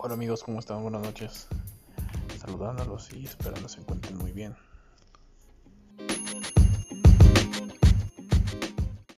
Hola amigos, ¿cómo están? Buenas noches. Saludándolos y esperando se encuentren muy bien.